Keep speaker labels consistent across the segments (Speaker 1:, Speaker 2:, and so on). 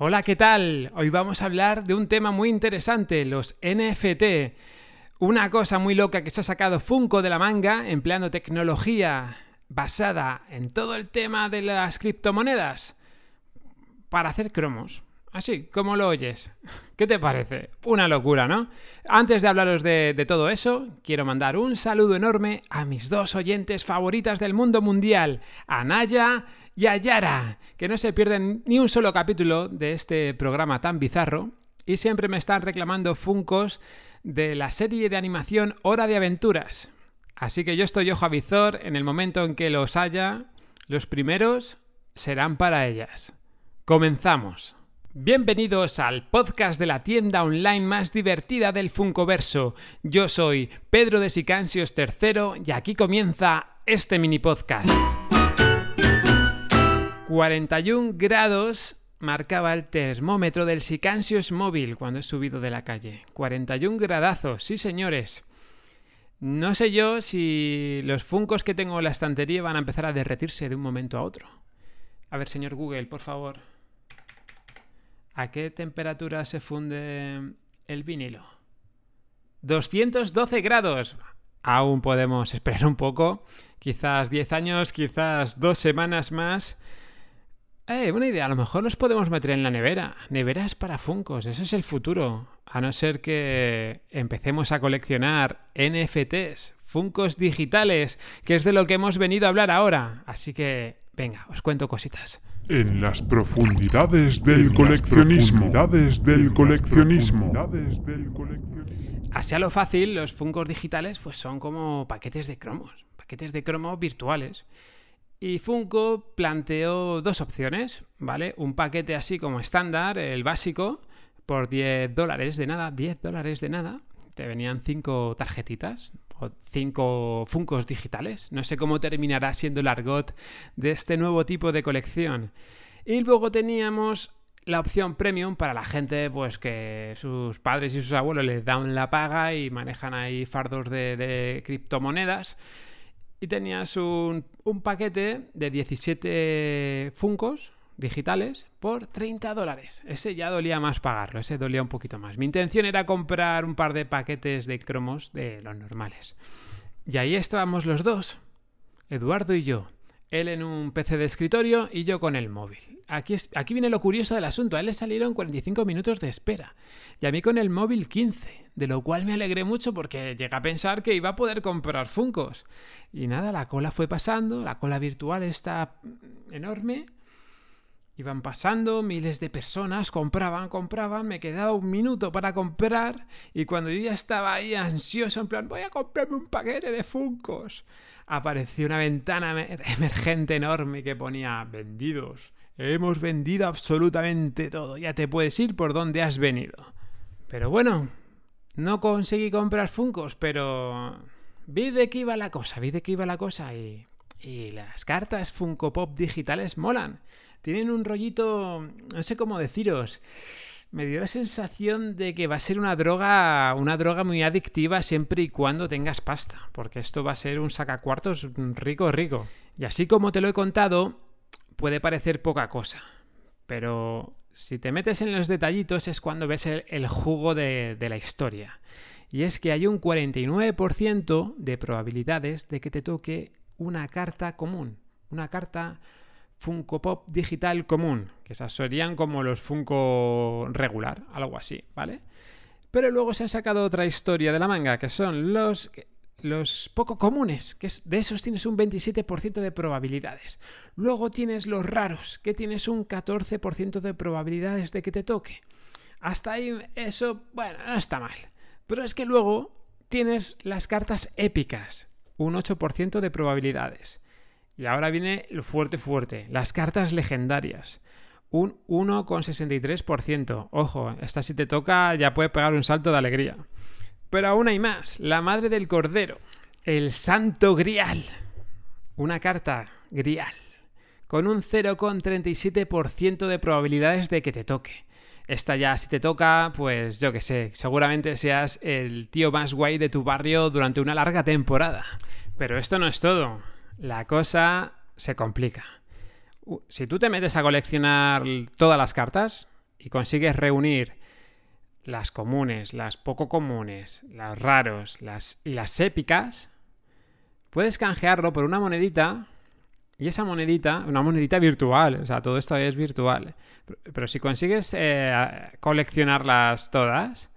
Speaker 1: Hola, ¿qué tal? Hoy vamos a hablar de un tema muy interesante, los NFT. Una cosa muy loca que se ha sacado Funko de la manga empleando tecnología basada en todo el tema de las criptomonedas para hacer cromos. Así, como lo oyes. ¿Qué te parece? Una locura, ¿no? Antes de hablaros de, de, todo eso, quiero mandar un saludo enorme a mis dos oyentes favoritas del mundo mundial, a Naya y a Yara, que no se pierden ni un solo capítulo de este programa tan bizarro y siempre me están reclamando funcos de la serie de animación Hora de Aventuras. Así que yo estoy ojo a visor en el momento en que los haya, los primeros serán para ellas. Comenzamos. Bienvenidos al podcast de la tienda online más divertida del Funkoverso. Yo soy Pedro de Sicansios III y aquí comienza este mini podcast. 41 grados marcaba el termómetro del Sicansios móvil cuando he subido de la calle. 41 gradazos, sí señores. No sé yo si los funcos que tengo en la estantería van a empezar a derretirse de un momento a otro. A ver, señor Google, por favor. ¿A qué temperatura se funde el vinilo? 212 grados. Aún podemos esperar un poco. Quizás 10 años, quizás dos semanas más. Eh, buena idea. A lo mejor los podemos meter en la nevera. Neveras para Funcos. Eso es el futuro. A no ser que empecemos a coleccionar NFTs, Funcos digitales, que es de lo que hemos venido a hablar ahora. Así que, venga, os cuento cositas.
Speaker 2: En las profundidades del coleccionismo. del coleccionismo.
Speaker 1: Así a lo fácil, los Funcos digitales pues son como paquetes de cromos, paquetes de cromos virtuales. Y Funko planteó dos opciones, ¿vale? Un paquete así como estándar, el básico, por 10 dólares de nada, 10 dólares de nada. Te venían cinco tarjetitas, o cinco Funcos digitales. No sé cómo terminará siendo el argot de este nuevo tipo de colección. Y luego teníamos la opción premium para la gente pues que sus padres y sus abuelos les dan la paga y manejan ahí fardos de, de criptomonedas. Y tenías un, un, paquete de 17 Funcos digitales por 30 dólares. Ese ya dolía más pagarlo, ese dolía un poquito más. Mi intención era comprar un par de paquetes de cromos de los normales. Y ahí estábamos los dos, Eduardo y yo. Él en un PC de escritorio y yo con el móvil. Aquí, es, aquí viene lo curioso del asunto. A él le salieron 45 minutos de espera. Y a mí con el móvil 15. De lo cual me alegré mucho porque llegué a pensar que iba a poder comprar Funcos. Y nada, la cola fue pasando. La cola virtual está enorme. Iban pasando miles de personas, compraban, compraban, me quedaba un minuto para comprar y cuando yo ya estaba ahí ansioso en plan, voy a comprarme un paquete de Funcos, apareció una ventana emergente enorme que ponía vendidos. Hemos vendido absolutamente todo, ya te puedes ir por donde has venido. Pero bueno, no conseguí comprar Funcos, pero vi de qué iba la cosa, vi de qué iba la cosa y, y las cartas Funko Pop digitales molan tienen un rollito, no sé cómo deciros. Me dio la sensación de que va a ser una droga, una droga muy adictiva siempre y cuando tengas pasta, porque esto va a ser un sacacuartos rico, rico. Y así como te lo he contado, puede parecer poca cosa, pero si te metes en los detallitos es cuando ves el, jugo de, de la historia. Y es que hay un 49% de probabilidades de que te toque una carta común, una carta Funko Pop digital común, que esas serían como los Funko regular, algo así, ¿vale? Pero luego se ha sacado otra historia de la manga, que son los, los poco comunes, que de esos tienes un 27% de probabilidades. Luego tienes los raros, que tienes un 14% de probabilidades de que te toque. Hasta ahí eso, bueno, no está mal. Pero es que luego tienes las cartas épicas, un 8% de probabilidades. Y ahora viene lo fuerte fuerte, las cartas legendarias. Un 1,63%. Ojo, esta si te toca ya puede pegar un salto de alegría. Pero aún hay más. La madre del cordero. El santo grial. Una carta grial. Con un 0,37% de probabilidades de que te toque. Esta ya, si te toca, pues yo que sé, seguramente seas el tío más guay de tu barrio durante una larga temporada. Pero esto no es todo la cosa se complica. Si tú te metes a coleccionar todas las cartas, y consigues reunir las comunes, las poco comunes, las raros las, y las épicas, puedes canjearlo por una monedita y esa monedita, una monedita virtual, o sea, todo esto es virtual. Pero, si consigues eh, coleccionarlas todas,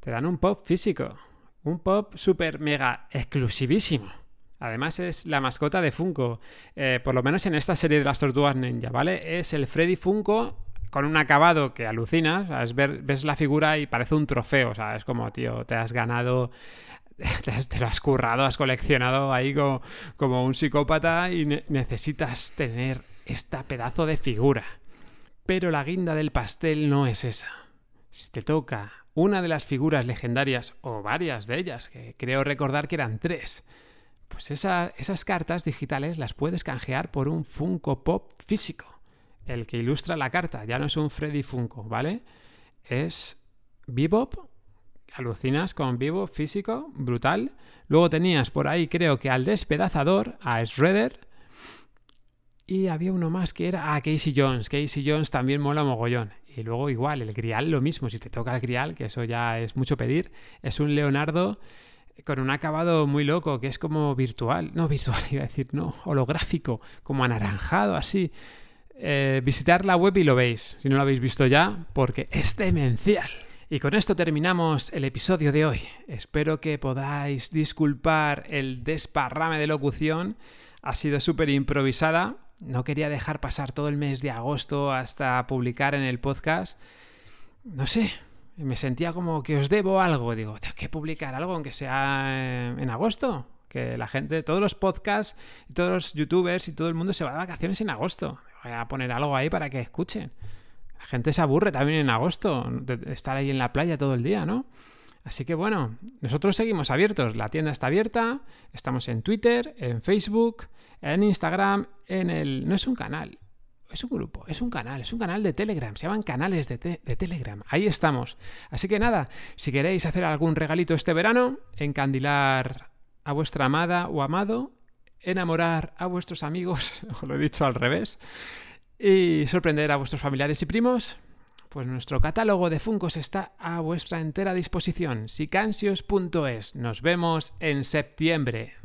Speaker 1: te dan un pop físico. Un pop super mega exclusivísimo. Además es la mascota de Funko, eh, por lo menos en esta serie de las tortugas ninja, ¿vale? Es el Freddy Funko con un acabado que alucinas, ves la figura y parece un trofeo, o sea, es como, tío, te has ganado, te, lo has currado, has coleccionado ahí como, como un psicópata y necesitas tener esta pedazo de figura. Pero la guinda del pastel no es esa. Si te toca una de las figuras legendarias, o varias de ellas, que creo recordar que eran tres, pues esas cartas digitales las puedes canjear por un Funko Pop físico. El que ilustra la carta, ya no es un Freddy Funko, ¿vale? Es Bebop, alucinas con Bebop físico, brutal. Luego tenías por ahí, creo que al despedazador, a Shredder. Y había uno más que era a Casey Jones. Casey Jones también mola mogollón. Y luego igual, el Grial lo mismo. Si te toca el Grial, que eso ya es mucho pedir, es un Leonardo con un acabado muy loco, que es como virtual, no virtual, iba a decir, no, holográfico, como anaranjado, así. Eh, visitar la web y lo veis, si no lo habéis visto ya, porque es demencial. Y con esto terminamos el episodio de hoy. Espero que podáis disculpar el desparrame de locución. Ha sido súper improvisada. No quería dejar pasar todo el mes de agosto hasta publicar en el podcast. No sé, me sentía como que os debo algo. Digo, tengo que publicar algo aunque sea eh, en agosto. Que la gente, todos los podcasts, todos los youtubers y todo el mundo se va de vacaciones en agosto. Voy a poner algo ahí para que escuchen. La gente se aburre también en agosto de estar ahí en la playa todo el día, ¿no? Así que bueno, nosotros seguimos abiertos. La tienda está abierta. Estamos en Twitter, en Facebook, en Instagram, en el... No es un canal, es un grupo, es un canal, es un canal de Telegram, se llaman canales de, Telegram, ahí estamos. Así que nada, si queréis hacer algún regalito este verano, encandilar a vuestra amada o amado, enamorar a vuestros amigos, os lo he dicho al revés, y sorprender a vuestros familiares y primos, pues nuestro catálogo de Funcos está a vuestra entera disposición, sicansios.es. Nos vemos en septiembre.